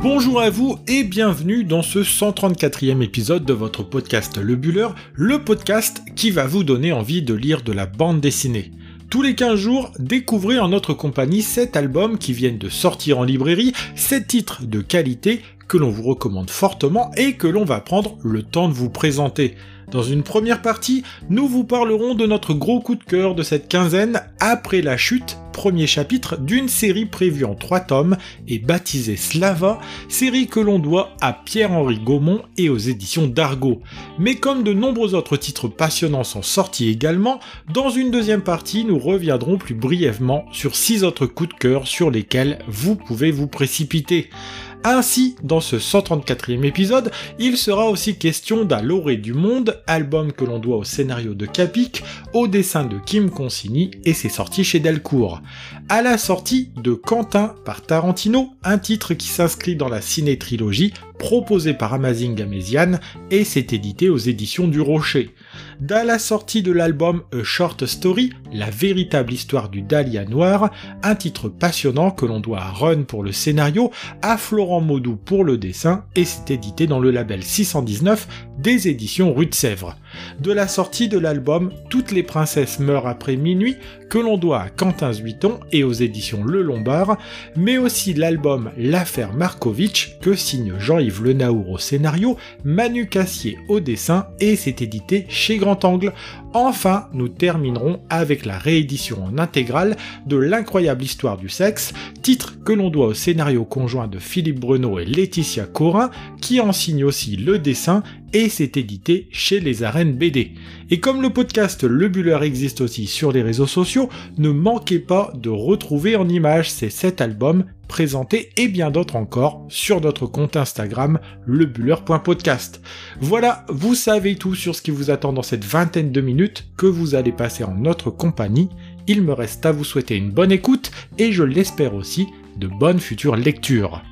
Bonjour à vous et bienvenue dans ce 134e épisode de votre podcast Le Buller, le podcast qui va vous donner envie de lire de la bande dessinée. Tous les 15 jours, découvrez en notre compagnie 7 albums qui viennent de sortir en librairie, 7 titres de qualité que l'on vous recommande fortement et que l'on va prendre le temps de vous présenter. Dans une première partie, nous vous parlerons de notre gros coup de cœur de cette quinzaine, Après la chute, premier chapitre d'une série prévue en trois tomes et baptisée Slava, série que l'on doit à Pierre-Henri Gaumont et aux éditions d'Argo. Mais comme de nombreux autres titres passionnants sont sortis également, dans une deuxième partie, nous reviendrons plus brièvement sur six autres coups de cœur sur lesquels vous pouvez vous précipiter. Ainsi, dans ce 134e épisode, il sera aussi question d'À l'orée du monde, album que l'on doit au scénario de Capic, au dessin de Kim Consigny et c'est sorti chez Delcourt. À la sortie de Quentin par Tarantino, un titre qui s'inscrit dans la ciné-trilogie proposé par Amazing Gamesian et c'est édité aux éditions du Rocher. Dès la sortie de l'album A Short Story, la véritable histoire du Dahlia Noir, un titre passionnant que l'on doit à Run pour le scénario, à Florent Maudou pour le dessin et c'est édité dans le label 619 des éditions Rue de Sèvres. De la sortie de l'album Toutes les princesses meurent après minuit, que l'on doit à Quentin Zuiton et aux éditions Le Lombard, mais aussi l'album L'affaire Markovitch que signe Jean-Yves Lenaour au scénario, Manu Cassier au dessin et c'est édité chez Grand Angle. Enfin, nous terminerons avec la réédition en intégrale de L'incroyable histoire du sexe, titre que l'on doit au scénario conjoint de Philippe Bruno et Laetitia Corin, qui en signe aussi le dessin et c'est édité chez les arènes BD. Et comme le podcast Le Buller existe aussi sur les réseaux sociaux, ne manquez pas de retrouver en images ces 7 albums présentés et bien d'autres encore sur notre compte Instagram lebuller.podcast. Voilà, vous savez tout sur ce qui vous attend dans cette vingtaine de minutes que vous allez passer en notre compagnie. Il me reste à vous souhaiter une bonne écoute et je l'espère aussi de bonnes futures lectures.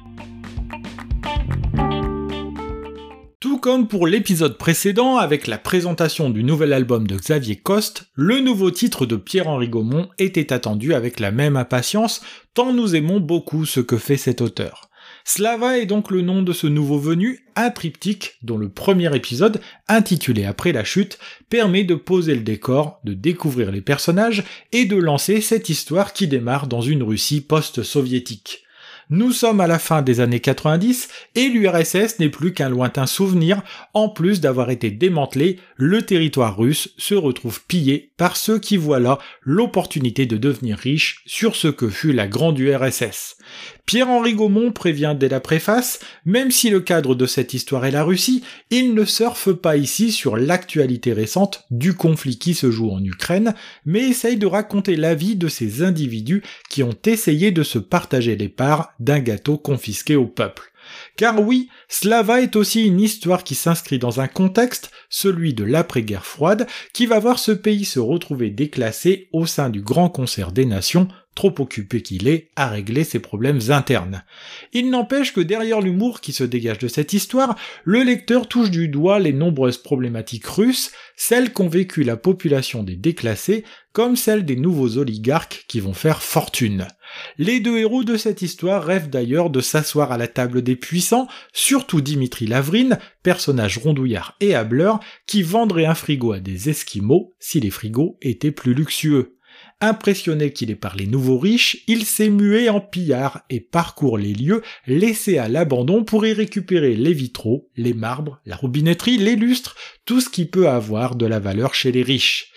Tout comme pour l'épisode précédent avec la présentation du nouvel album de Xavier Coste, le nouveau titre de Pierre-Henri Gaumont était attendu avec la même impatience, tant nous aimons beaucoup ce que fait cet auteur. Slava est donc le nom de ce nouveau venu, un triptyque dont le premier épisode, intitulé Après la chute, permet de poser le décor, de découvrir les personnages et de lancer cette histoire qui démarre dans une Russie post-soviétique. Nous sommes à la fin des années 90 et l'URSS n'est plus qu'un lointain souvenir, en plus d'avoir été démantelé, le territoire russe se retrouve pillé par ceux qui voient là l'opportunité de devenir riche sur ce que fut la grande URSS. Pierre-Henri Gaumont prévient dès la préface, même si le cadre de cette histoire est la Russie, il ne surfe pas ici sur l'actualité récente du conflit qui se joue en Ukraine, mais essaye de raconter la vie de ces individus qui ont essayé de se partager les parts d'un gâteau confisqué au peuple. Car oui, Slava est aussi une histoire qui s'inscrit dans un contexte, celui de l'après-guerre froide, qui va voir ce pays se retrouver déclassé au sein du grand concert des nations, trop occupé qu'il est à régler ses problèmes internes. Il n'empêche que derrière l'humour qui se dégage de cette histoire, le lecteur touche du doigt les nombreuses problématiques russes, celles qu'ont vécues la population des déclassés, comme celles des nouveaux oligarques qui vont faire fortune. Les deux héros de cette histoire rêvent d'ailleurs de s'asseoir à la table des puissants, surtout Dimitri Lavrine, personnage rondouillard et hableur, qui vendrait un frigo à des esquimaux si les frigos étaient plus luxueux. Impressionné qu'il est par les nouveaux riches, il s'est mué en pillard et parcourt les lieux laissés à l'abandon pour y récupérer les vitraux, les marbres, la robinetterie, les lustres, tout ce qui peut avoir de la valeur chez les riches.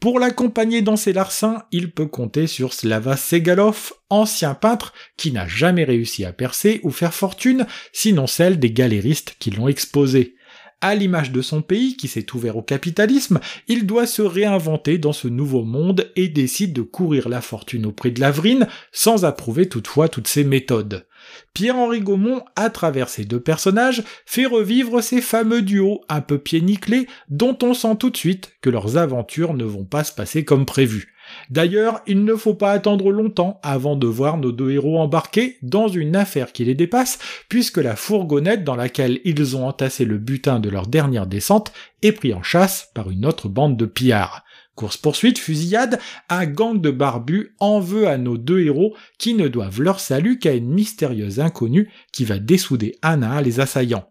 Pour l'accompagner dans ses larcins, il peut compter sur Slava Segalov, ancien peintre qui n'a jamais réussi à percer ou faire fortune, sinon celle des galéristes qui l'ont exposé. À l'image de son pays qui s'est ouvert au capitalisme, il doit se réinventer dans ce nouveau monde et décide de courir la fortune auprès de Lavrine, sans approuver toutefois toutes ses méthodes. Pierre-Henri Gaumont, à travers ces deux personnages, fait revivre ces fameux duos un peu pieds nickelés dont on sent tout de suite que leurs aventures ne vont pas se passer comme prévu. D'ailleurs, il ne faut pas attendre longtemps avant de voir nos deux héros embarqués dans une affaire qui les dépasse, puisque la fourgonnette dans laquelle ils ont entassé le butin de leur dernière descente est pris en chasse par une autre bande de pillards. Course-poursuite, fusillade, un gang de barbus en veut à nos deux héros qui ne doivent leur salut qu'à une mystérieuse inconnue qui va dessouder un à les assaillants.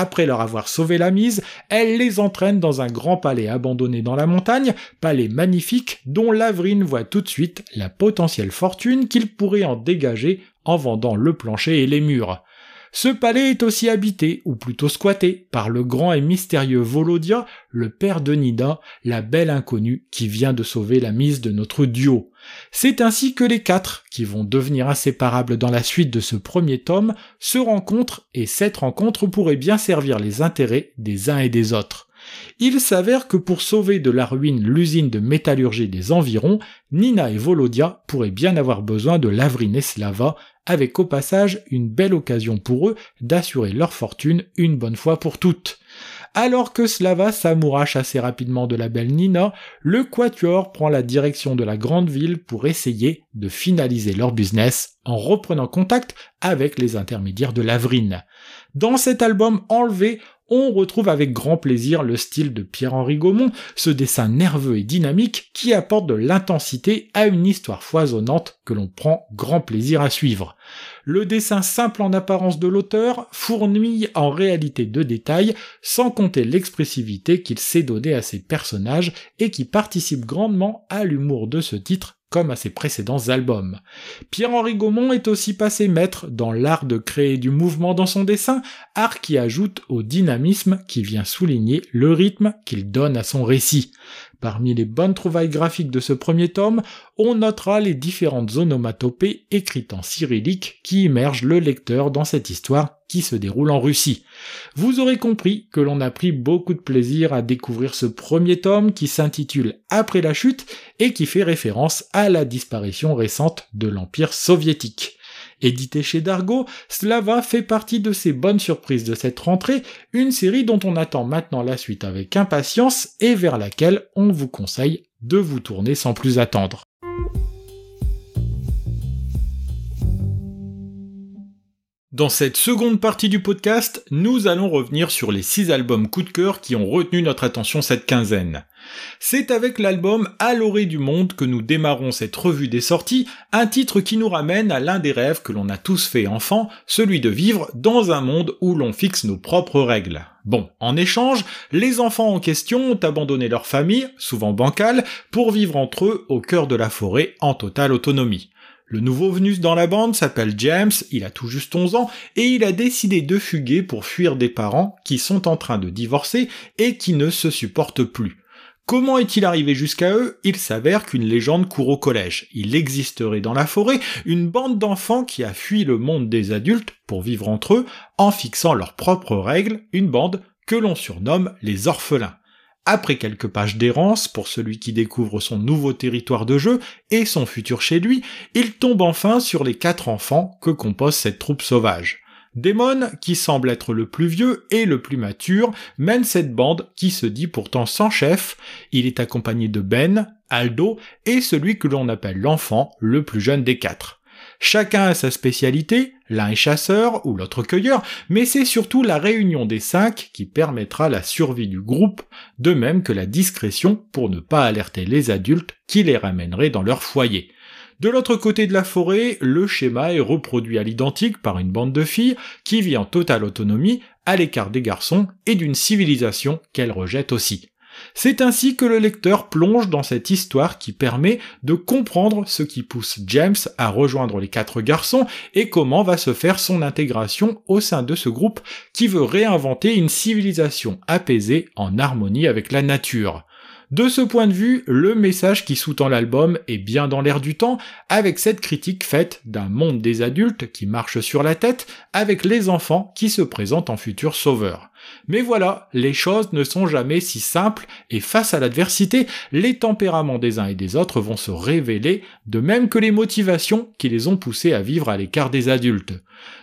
Après leur avoir sauvé la mise, elle les entraîne dans un grand palais abandonné dans la montagne, palais magnifique dont Lavrine voit tout de suite la potentielle fortune qu'il pourrait en dégager en vendant le plancher et les murs. Ce palais est aussi habité, ou plutôt squatté, par le grand et mystérieux Volodia, le père de Nida, la belle inconnue qui vient de sauver la mise de notre duo. C'est ainsi que les quatre, qui vont devenir inséparables dans la suite de ce premier tome, se rencontrent et cette rencontre pourrait bien servir les intérêts des uns et des autres. Il s'avère que pour sauver de la ruine l'usine de métallurgie des environs, Nina et Volodia pourraient bien avoir besoin de Lavrine et Slava, avec au passage une belle occasion pour eux d'assurer leur fortune une bonne fois pour toutes. Alors que Slava s'amourache assez rapidement de la belle Nina, le Quatuor prend la direction de la grande ville pour essayer de finaliser leur business en reprenant contact avec les intermédiaires de Lavrine. Dans cet album enlevé, on retrouve avec grand plaisir le style de Pierre-Henri Gaumont, ce dessin nerveux et dynamique qui apporte de l'intensité à une histoire foisonnante que l'on prend grand plaisir à suivre. Le dessin simple en apparence de l'auteur fournit en réalité de détails, sans compter l'expressivité qu'il sait donner à ses personnages et qui participe grandement à l'humour de ce titre comme à ses précédents albums. Pierre-Henri Gaumont est aussi passé maître dans l'art de créer du mouvement dans son dessin, art qui ajoute au dynamisme qui vient souligner le rythme qu'il donne à son récit. Parmi les bonnes trouvailles graphiques de ce premier tome, on notera les différentes onomatopées écrites en cyrillique qui immergent le lecteur dans cette histoire qui se déroule en Russie. Vous aurez compris que l'on a pris beaucoup de plaisir à découvrir ce premier tome qui s'intitule Après la chute et qui fait référence à la disparition récente de l'Empire soviétique. Édité chez Dargo, Slava fait partie de ces bonnes surprises de cette rentrée, une série dont on attend maintenant la suite avec impatience et vers laquelle on vous conseille de vous tourner sans plus attendre. Dans cette seconde partie du podcast, nous allons revenir sur les six albums coup de cœur qui ont retenu notre attention cette quinzaine. C'est avec l'album À l'orée du monde que nous démarrons cette revue des sorties, un titre qui nous ramène à l'un des rêves que l'on a tous fait enfant, celui de vivre dans un monde où l'on fixe nos propres règles. Bon, en échange, les enfants en question ont abandonné leur famille, souvent bancale, pour vivre entre eux au cœur de la forêt en totale autonomie. Le nouveau venu dans la bande s'appelle James, il a tout juste 11 ans, et il a décidé de fuguer pour fuir des parents qui sont en train de divorcer et qui ne se supportent plus. Comment est-il arrivé jusqu'à eux? Il s'avère qu'une légende court au collège. Il existerait dans la forêt une bande d'enfants qui a fui le monde des adultes pour vivre entre eux en fixant leurs propres règles, une bande que l'on surnomme les orphelins. Après quelques pages d'errance pour celui qui découvre son nouveau territoire de jeu et son futur chez lui, il tombe enfin sur les quatre enfants que compose cette troupe sauvage. Damon, qui semble être le plus vieux et le plus mature, mène cette bande qui se dit pourtant sans chef. Il est accompagné de Ben, Aldo et celui que l'on appelle l'enfant, le plus jeune des quatre. Chacun a sa spécialité, l'un est chasseur ou l'autre cueilleur, mais c'est surtout la réunion des cinq qui permettra la survie du groupe, de même que la discrétion pour ne pas alerter les adultes qui les ramèneraient dans leur foyer. De l'autre côté de la forêt, le schéma est reproduit à l'identique par une bande de filles qui vit en totale autonomie, à l'écart des garçons et d'une civilisation qu'elle rejette aussi. C'est ainsi que le lecteur plonge dans cette histoire qui permet de comprendre ce qui pousse James à rejoindre les quatre garçons et comment va se faire son intégration au sein de ce groupe qui veut réinventer une civilisation apaisée en harmonie avec la nature. De ce point de vue, le message qui sous-tend l'album est bien dans l'air du temps, avec cette critique faite d'un monde des adultes qui marche sur la tête, avec les enfants qui se présentent en futurs sauveurs. Mais voilà, les choses ne sont jamais si simples, et face à l'adversité, les tempéraments des uns et des autres vont se révéler, de même que les motivations qui les ont poussés à vivre à l'écart des adultes.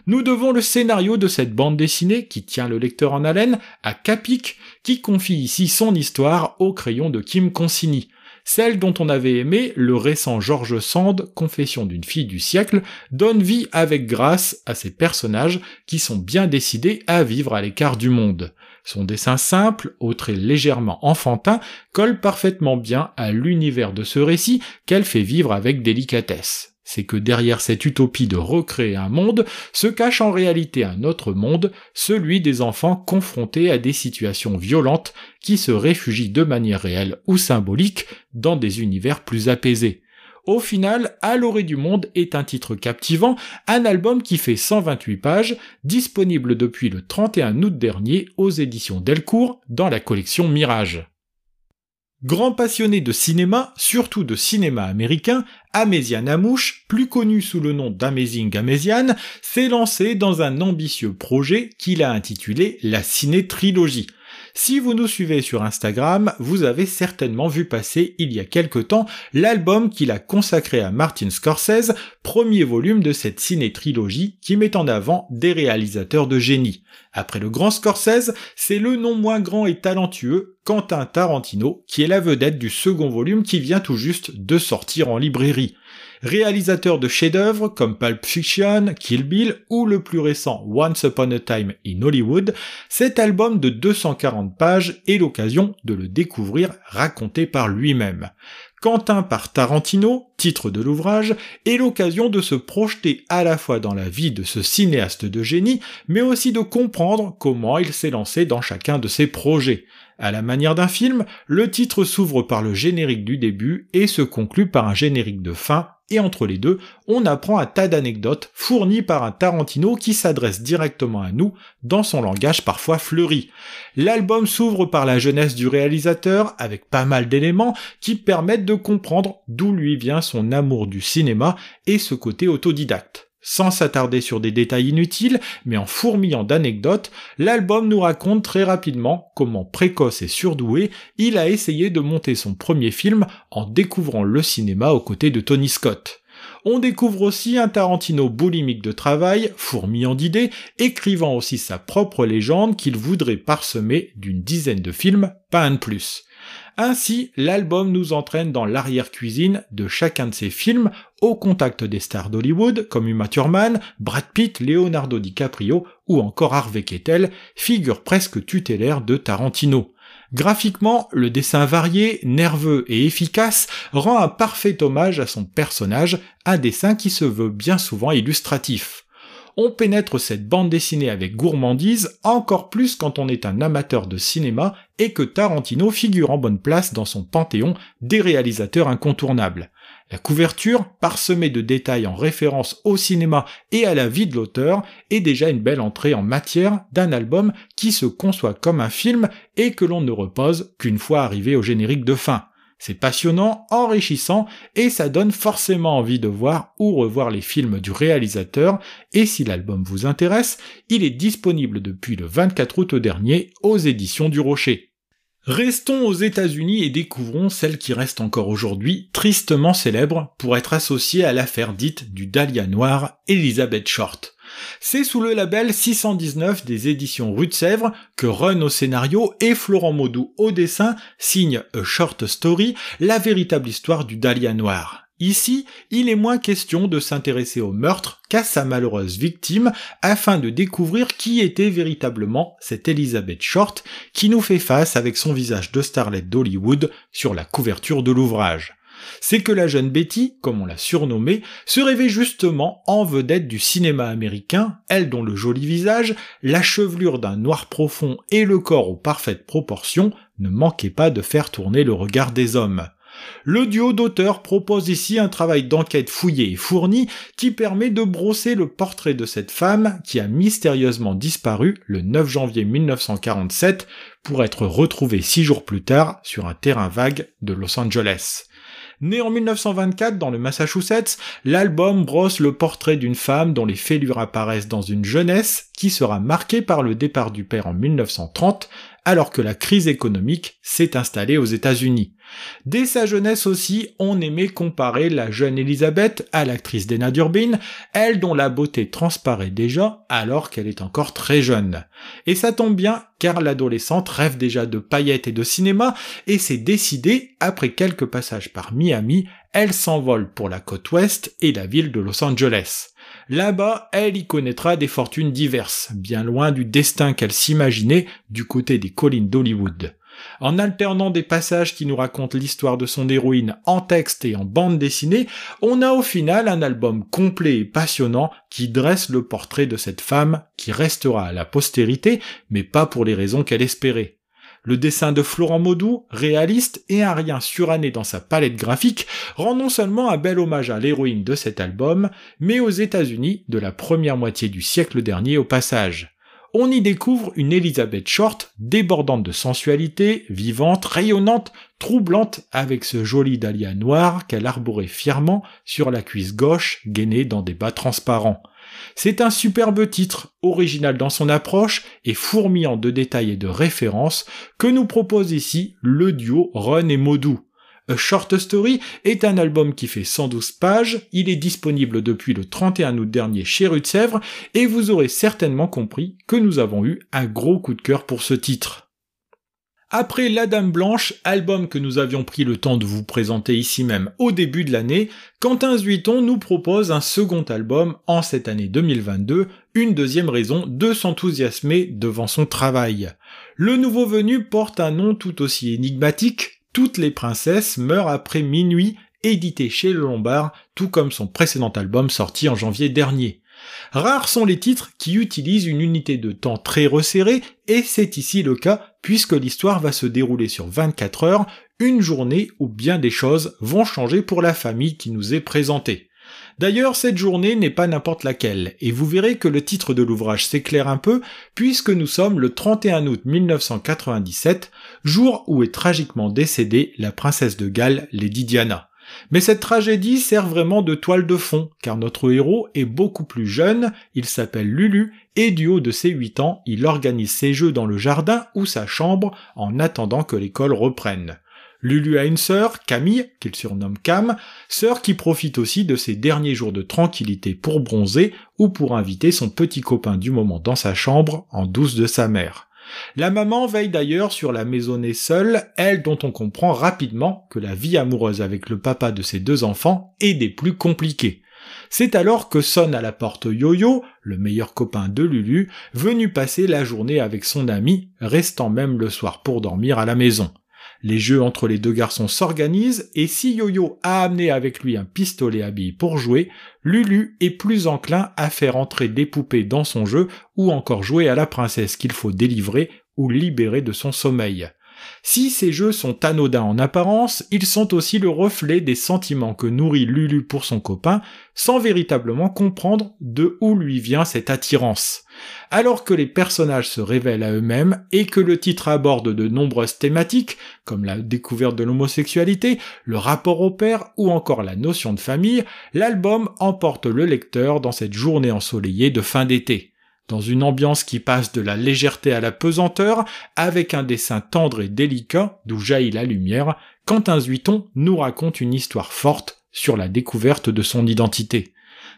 Nous devons le scénario de cette bande dessinée qui tient le lecteur en haleine à Capic, qui confie ici son histoire au crayon de Kim Consigny. Celle dont on avait aimé le récent George Sand, Confession d'une fille du siècle, donne vie avec grâce à ces personnages qui sont bien décidés à vivre à l'écart du monde. Son dessin simple, au trait légèrement enfantin, colle parfaitement bien à l'univers de ce récit qu'elle fait vivre avec délicatesse c'est que derrière cette utopie de recréer un monde se cache en réalité un autre monde, celui des enfants confrontés à des situations violentes qui se réfugient de manière réelle ou symbolique dans des univers plus apaisés. Au final, À l'orée du monde est un titre captivant, un album qui fait 128 pages, disponible depuis le 31 août dernier aux éditions Delcourt dans la collection Mirage. Grand passionné de cinéma, surtout de cinéma américain, Améziane Amouche, plus connu sous le nom d'Amazing Améziane, s'est lancé dans un ambitieux projet qu'il a intitulé la Ciné-Trilogie. Si vous nous suivez sur Instagram, vous avez certainement vu passer il y a quelque temps l'album qu'il a consacré à Martin Scorsese, premier volume de cette ciné-trilogie qui met en avant des réalisateurs de génie. Après le grand Scorsese, c'est le non moins grand et talentueux Quentin Tarantino qui est la vedette du second volume qui vient tout juste de sortir en librairie. Réalisateur de chefs-d'œuvre comme Pulp Fiction, Kill Bill ou le plus récent Once Upon a Time in Hollywood, cet album de 240 pages est l'occasion de le découvrir raconté par lui-même. Quentin par Tarantino, titre de l'ouvrage, est l'occasion de se projeter à la fois dans la vie de ce cinéaste de génie, mais aussi de comprendre comment il s'est lancé dans chacun de ses projets. À la manière d'un film, le titre s'ouvre par le générique du début et se conclut par un générique de fin et entre les deux, on apprend un tas d'anecdotes fournies par un Tarantino qui s'adresse directement à nous dans son langage parfois fleuri. L'album s'ouvre par la jeunesse du réalisateur avec pas mal d'éléments qui permettent de comprendre d'où lui vient son amour du cinéma et ce côté autodidacte. Sans s'attarder sur des détails inutiles, mais en fourmillant d'anecdotes, l'album nous raconte très rapidement comment précoce et surdoué il a essayé de monter son premier film en découvrant le cinéma aux côtés de Tony Scott. On découvre aussi un Tarantino boulimique de travail, fourmillant d'idées, écrivant aussi sa propre légende qu'il voudrait parsemer d'une dizaine de films, pas un de plus. Ainsi, l'album nous entraîne dans l'arrière-cuisine de chacun de ses films, au contact des stars d'Hollywood comme Uma Thurman, Brad Pitt, Leonardo DiCaprio ou encore Harvey Keitel, figure presque tutélaire de Tarantino. Graphiquement, le dessin varié, nerveux et efficace rend un parfait hommage à son personnage, un dessin qui se veut bien souvent illustratif on pénètre cette bande dessinée avec gourmandise, encore plus quand on est un amateur de cinéma et que Tarantino figure en bonne place dans son panthéon des réalisateurs incontournables. La couverture, parsemée de détails en référence au cinéma et à la vie de l'auteur, est déjà une belle entrée en matière d'un album qui se conçoit comme un film et que l'on ne repose qu'une fois arrivé au générique de fin. C'est passionnant, enrichissant, et ça donne forcément envie de voir ou revoir les films du réalisateur, et si l'album vous intéresse, il est disponible depuis le 24 août dernier aux éditions du Rocher. Restons aux États-Unis et découvrons celle qui reste encore aujourd'hui tristement célèbre pour être associée à l'affaire dite du Dahlia Noir, Elizabeth Short. C'est sous le label 619 des éditions Rue de Sèvres que Run au scénario et Florent Maudou au dessin signent A Short Story, la véritable histoire du Dahlia Noir. Ici, il est moins question de s'intéresser au meurtre qu'à sa malheureuse victime afin de découvrir qui était véritablement cette Elizabeth Short qui nous fait face avec son visage de starlet d'Hollywood sur la couverture de l'ouvrage c'est que la jeune Betty, comme on l'a surnommée, se rêvait justement en vedette du cinéma américain, elle dont le joli visage, la chevelure d'un noir profond et le corps aux parfaites proportions ne manquaient pas de faire tourner le regard des hommes. Le duo d'auteurs propose ici un travail d'enquête fouillé et fourni qui permet de brosser le portrait de cette femme qui a mystérieusement disparu le 9 janvier 1947 pour être retrouvée six jours plus tard sur un terrain vague de Los Angeles. Né en 1924 dans le Massachusetts, l'album brosse le portrait d'une femme dont les fêlures apparaissent dans une jeunesse qui sera marquée par le départ du père en 1930 alors que la crise économique s'est installée aux États-Unis. Dès sa jeunesse aussi, on aimait comparer la jeune Elisabeth à l'actrice Dena Durbin, elle dont la beauté transparaît déjà alors qu'elle est encore très jeune. Et ça tombe bien, car l'adolescente rêve déjà de paillettes et de cinéma, et c'est décidé, après quelques passages par Miami, elle s'envole pour la côte ouest et la ville de Los Angeles. Là-bas, elle y connaîtra des fortunes diverses, bien loin du destin qu'elle s'imaginait du côté des collines d'Hollywood. En alternant des passages qui nous racontent l'histoire de son héroïne en texte et en bande dessinée, on a au final un album complet et passionnant qui dresse le portrait de cette femme qui restera à la postérité, mais pas pour les raisons qu'elle espérait. Le dessin de Florent Maudou, réaliste et un rien suranné dans sa palette graphique, rend non seulement un bel hommage à l'héroïne de cet album, mais aux États-Unis de la première moitié du siècle dernier au passage. On y découvre une Elizabeth Short débordante de sensualité, vivante, rayonnante, troublante, avec ce joli dahlia noir qu'elle arborait fièrement sur la cuisse gauche gainée dans des bas transparents. C'est un superbe titre, original dans son approche et fourmillant de détails et de références, que nous propose ici le duo Run et Modou. A Short Story est un album qui fait 112 pages, il est disponible depuis le 31 août dernier chez Rue de Sèvres, et vous aurez certainement compris que nous avons eu un gros coup de cœur pour ce titre. Après La Dame Blanche, album que nous avions pris le temps de vous présenter ici même au début de l'année, Quentin Zuiton nous propose un second album en cette année 2022, une deuxième raison de s'enthousiasmer devant son travail. Le nouveau venu porte un nom tout aussi énigmatique, Toutes les princesses meurent après minuit, édité chez le Lombard, tout comme son précédent album sorti en janvier dernier. Rares sont les titres qui utilisent une unité de temps très resserrée, et c'est ici le cas puisque l'histoire va se dérouler sur 24 heures, une journée où bien des choses vont changer pour la famille qui nous est présentée. D'ailleurs, cette journée n'est pas n'importe laquelle, et vous verrez que le titre de l'ouvrage s'éclaire un peu, puisque nous sommes le 31 août 1997, jour où est tragiquement décédée la princesse de Galles, Lady Diana. Mais cette tragédie sert vraiment de toile de fond, car notre héros est beaucoup plus jeune, il s'appelle Lulu, et du haut de ses 8 ans, il organise ses jeux dans le jardin ou sa chambre en attendant que l'école reprenne. Lulu a une sœur, Camille, qu'il surnomme Cam, sœur qui profite aussi de ses derniers jours de tranquillité pour bronzer ou pour inviter son petit copain du moment dans sa chambre en douce de sa mère. La maman veille d'ailleurs sur la maisonnée seule, elle dont on comprend rapidement que la vie amoureuse avec le papa de ses deux enfants est des plus compliquées. C'est alors que sonne à la porte Yo-Yo, le meilleur copain de Lulu, venu passer la journée avec son ami, restant même le soir pour dormir à la maison. Les jeux entre les deux garçons s'organisent et si Yo-Yo a amené avec lui un pistolet à billes pour jouer, Lulu est plus enclin à faire entrer des poupées dans son jeu ou encore jouer à la princesse qu'il faut délivrer ou libérer de son sommeil. Si ces jeux sont anodins en apparence, ils sont aussi le reflet des sentiments que nourrit Lulu pour son copain, sans véritablement comprendre de où lui vient cette attirance. Alors que les personnages se révèlent à eux-mêmes et que le titre aborde de nombreuses thématiques, comme la découverte de l'homosexualité, le rapport au père ou encore la notion de famille, l'album emporte le lecteur dans cette journée ensoleillée de fin d'été dans une ambiance qui passe de la légèreté à la pesanteur, avec un dessin tendre et délicat d'où jaillit la lumière, Quentin Zuiton nous raconte une histoire forte sur la découverte de son identité.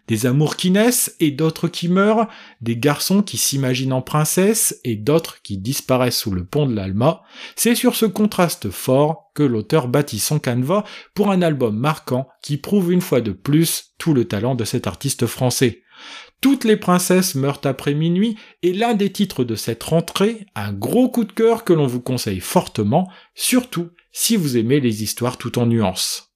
Des amours qui naissent et d'autres qui meurent, des garçons qui s'imaginent en princesse et d'autres qui disparaissent sous le pont de l'Alma, c'est sur ce contraste fort que l'auteur bâtit son canevas pour un album marquant qui prouve une fois de plus tout le talent de cet artiste français. Toutes les princesses meurent après minuit est l'un des titres de cette rentrée, un gros coup de cœur que l'on vous conseille fortement, surtout si vous aimez les histoires tout en nuances.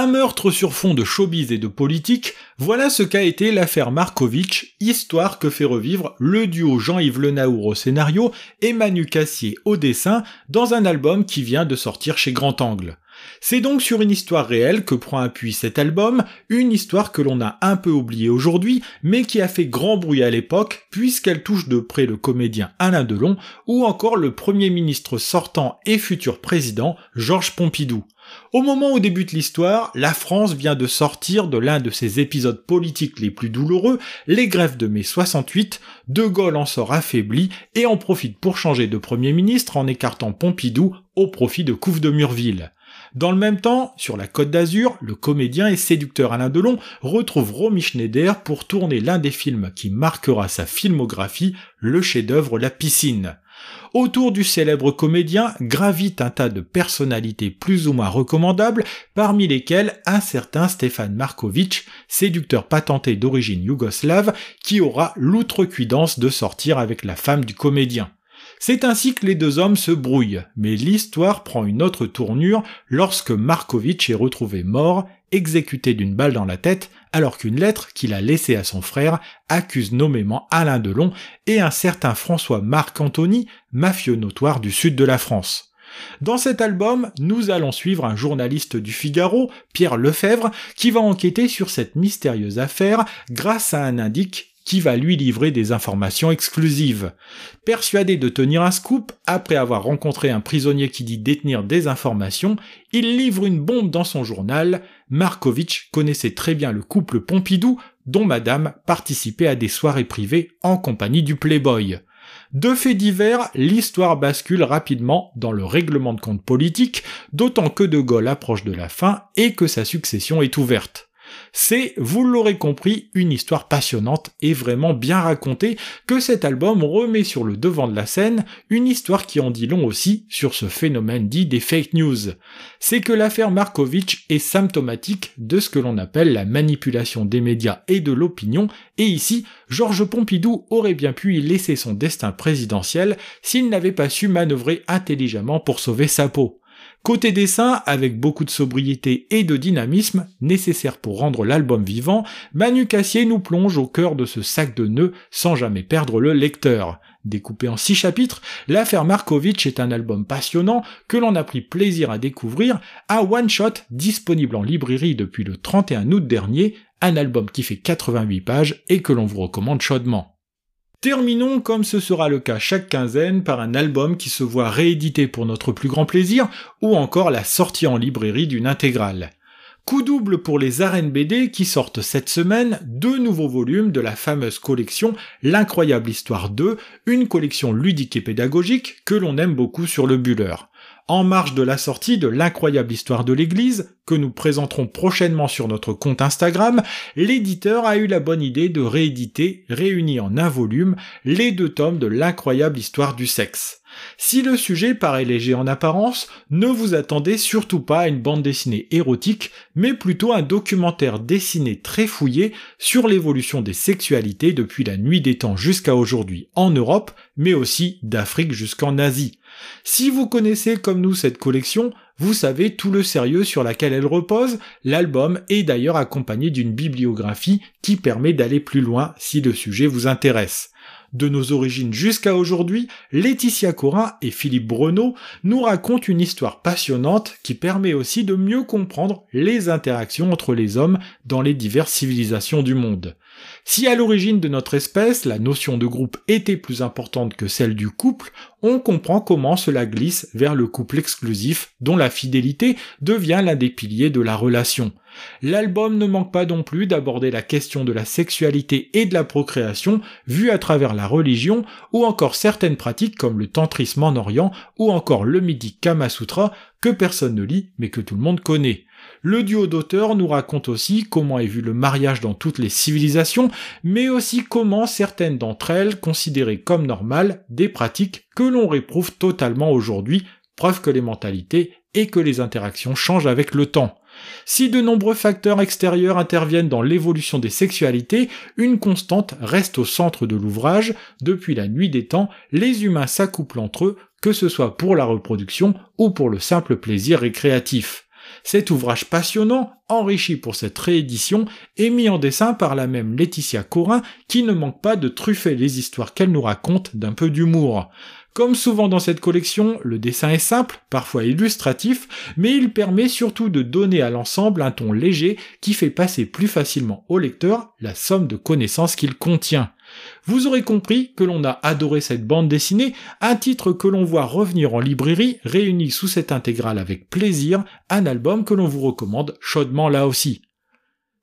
Un meurtre sur fond de showbiz et de politique, voilà ce qu'a été l'affaire Markovitch, histoire que fait revivre le duo Jean-Yves Lenaour au scénario et Manu Cassier au dessin dans un album qui vient de sortir chez Grand Angle. C'est donc sur une histoire réelle que prend appui cet album, une histoire que l'on a un peu oubliée aujourd'hui, mais qui a fait grand bruit à l'époque, puisqu'elle touche de près le comédien Alain Delon, ou encore le premier ministre sortant et futur président, Georges Pompidou. Au moment où débute l'histoire, la France vient de sortir de l'un de ses épisodes politiques les plus douloureux, les grèves de mai 68, De Gaulle en sort affaibli et en profite pour changer de Premier ministre en écartant Pompidou au profit de Couve de Murville. Dans le même temps, sur la Côte d'Azur, le comédien et séducteur Alain Delon retrouve Romy Schneider pour tourner l'un des films qui marquera sa filmographie, le chef-d'œuvre La piscine. Autour du célèbre comédien gravite un tas de personnalités plus ou moins recommandables, parmi lesquelles un certain Stéphane Markovitch, séducteur patenté d'origine yougoslave, qui aura l'outrecuidance de sortir avec la femme du comédien. C'est ainsi que les deux hommes se brouillent, mais l'histoire prend une autre tournure lorsque Markovitch est retrouvé mort, exécuté d'une balle dans la tête, alors qu'une lettre qu'il a laissée à son frère accuse nommément Alain Delon et un certain François Marc Antony, mafieux notoire du sud de la France. Dans cet album, nous allons suivre un journaliste du Figaro, Pierre Lefebvre, qui va enquêter sur cette mystérieuse affaire grâce à un indique qui va lui livrer des informations exclusives. Persuadé de tenir un scoop, après avoir rencontré un prisonnier qui dit détenir des informations, il livre une bombe dans son journal. Markovitch connaissait très bien le couple Pompidou, dont Madame participait à des soirées privées en compagnie du Playboy. De faits divers, l'histoire bascule rapidement dans le règlement de compte politique, d'autant que De Gaulle approche de la fin et que sa succession est ouverte. C'est, vous l'aurez compris, une histoire passionnante et vraiment bien racontée que cet album remet sur le devant de la scène, une histoire qui en dit long aussi sur ce phénomène dit des fake news. C'est que l'affaire Markovitch est symptomatique de ce que l'on appelle la manipulation des médias et de l'opinion, et ici, Georges Pompidou aurait bien pu y laisser son destin présidentiel s'il n'avait pas su manœuvrer intelligemment pour sauver sa peau. Côté dessin, avec beaucoup de sobriété et de dynamisme nécessaire pour rendre l'album vivant, Manu Cassier nous plonge au cœur de ce sac de nœuds sans jamais perdre le lecteur. Découpé en six chapitres, l'affaire Markovitch est un album passionnant que l'on a pris plaisir à découvrir, un one-shot disponible en librairie depuis le 31 août dernier, un album qui fait 88 pages et que l'on vous recommande chaudement. Terminons, comme ce sera le cas chaque quinzaine, par un album qui se voit réédité pour notre plus grand plaisir, ou encore la sortie en librairie d'une intégrale. Coup double pour les arènes BD qui sortent cette semaine deux nouveaux volumes de la fameuse collection L'incroyable histoire 2, une collection ludique et pédagogique que l'on aime beaucoup sur le Buller en marge de la sortie de l'incroyable histoire de l'Église, que nous présenterons prochainement sur notre compte Instagram, l'éditeur a eu la bonne idée de rééditer, réunis en un volume, les deux tomes de l'incroyable histoire du sexe. Si le sujet paraît léger en apparence, ne vous attendez surtout pas à une bande dessinée érotique, mais plutôt un documentaire dessiné très fouillé sur l'évolution des sexualités depuis la nuit des temps jusqu'à aujourd'hui en Europe, mais aussi d'Afrique jusqu'en Asie. Si vous connaissez comme nous cette collection, vous savez tout le sérieux sur laquelle elle repose, l'album est d'ailleurs accompagné d'une bibliographie qui permet d'aller plus loin si le sujet vous intéresse. De nos origines jusqu'à aujourd'hui, Laetitia Corin et Philippe Breneau nous racontent une histoire passionnante qui permet aussi de mieux comprendre les interactions entre les hommes dans les diverses civilisations du monde. Si à l'origine de notre espèce, la notion de groupe était plus importante que celle du couple, on comprend comment cela glisse vers le couple exclusif dont la fidélité devient l'un des piliers de la relation. L'album ne manque pas non plus d'aborder la question de la sexualité et de la procréation vue à travers la religion ou encore certaines pratiques comme le tantrisme en Orient ou encore le midi Kama Sutra que personne ne lit mais que tout le monde connaît. Le duo d'auteurs nous raconte aussi comment est vu le mariage dans toutes les civilisations, mais aussi comment certaines d'entre elles, considérées comme normales, des pratiques que l'on réprouve totalement aujourd'hui, preuve que les mentalités et que les interactions changent avec le temps. Si de nombreux facteurs extérieurs interviennent dans l'évolution des sexualités, une constante reste au centre de l'ouvrage. Depuis la nuit des temps, les humains s'accouplent entre eux, que ce soit pour la reproduction ou pour le simple plaisir récréatif. Cet ouvrage passionnant, enrichi pour cette réédition, est mis en dessin par la même Laetitia Corin qui ne manque pas de truffer les histoires qu'elle nous raconte d'un peu d'humour. Comme souvent dans cette collection, le dessin est simple, parfois illustratif, mais il permet surtout de donner à l'ensemble un ton léger qui fait passer plus facilement au lecteur la somme de connaissances qu'il contient. Vous aurez compris que l'on a adoré cette bande dessinée, un titre que l'on voit revenir en librairie, réuni sous cette intégrale avec plaisir, un album que l'on vous recommande chaudement là aussi.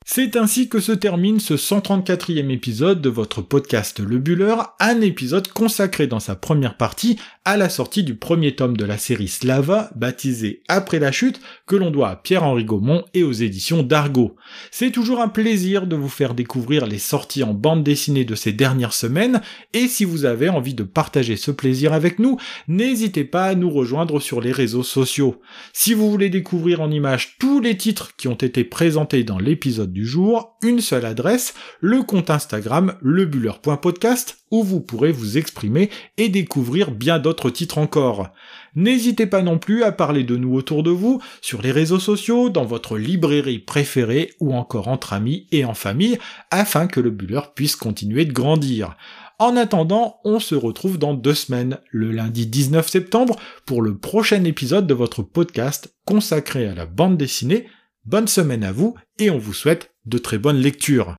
C'est ainsi que se termine ce 134e épisode de votre podcast Le Buller, un épisode consacré dans sa première partie à la sortie du premier tome de la série Slava, baptisé Après la chute, que l'on doit à Pierre-Henri Gaumont et aux éditions d'Argo. C'est toujours un plaisir de vous faire découvrir les sorties en bande dessinée de ces dernières semaines, et si vous avez envie de partager ce plaisir avec nous, n'hésitez pas à nous rejoindre sur les réseaux sociaux. Si vous voulez découvrir en images tous les titres qui ont été présentés dans l'épisode du jour, une seule adresse, le compte Instagram lebuller.podcast où vous pourrez vous exprimer et découvrir bien d'autres titres encore. N'hésitez pas non plus à parler de nous autour de vous, sur les réseaux sociaux, dans votre librairie préférée ou encore entre amis et en famille, afin que le Buller puisse continuer de grandir. En attendant, on se retrouve dans deux semaines, le lundi 19 septembre, pour le prochain épisode de votre podcast consacré à la bande dessinée. Bonne semaine à vous et on vous souhaite de très bonnes lectures.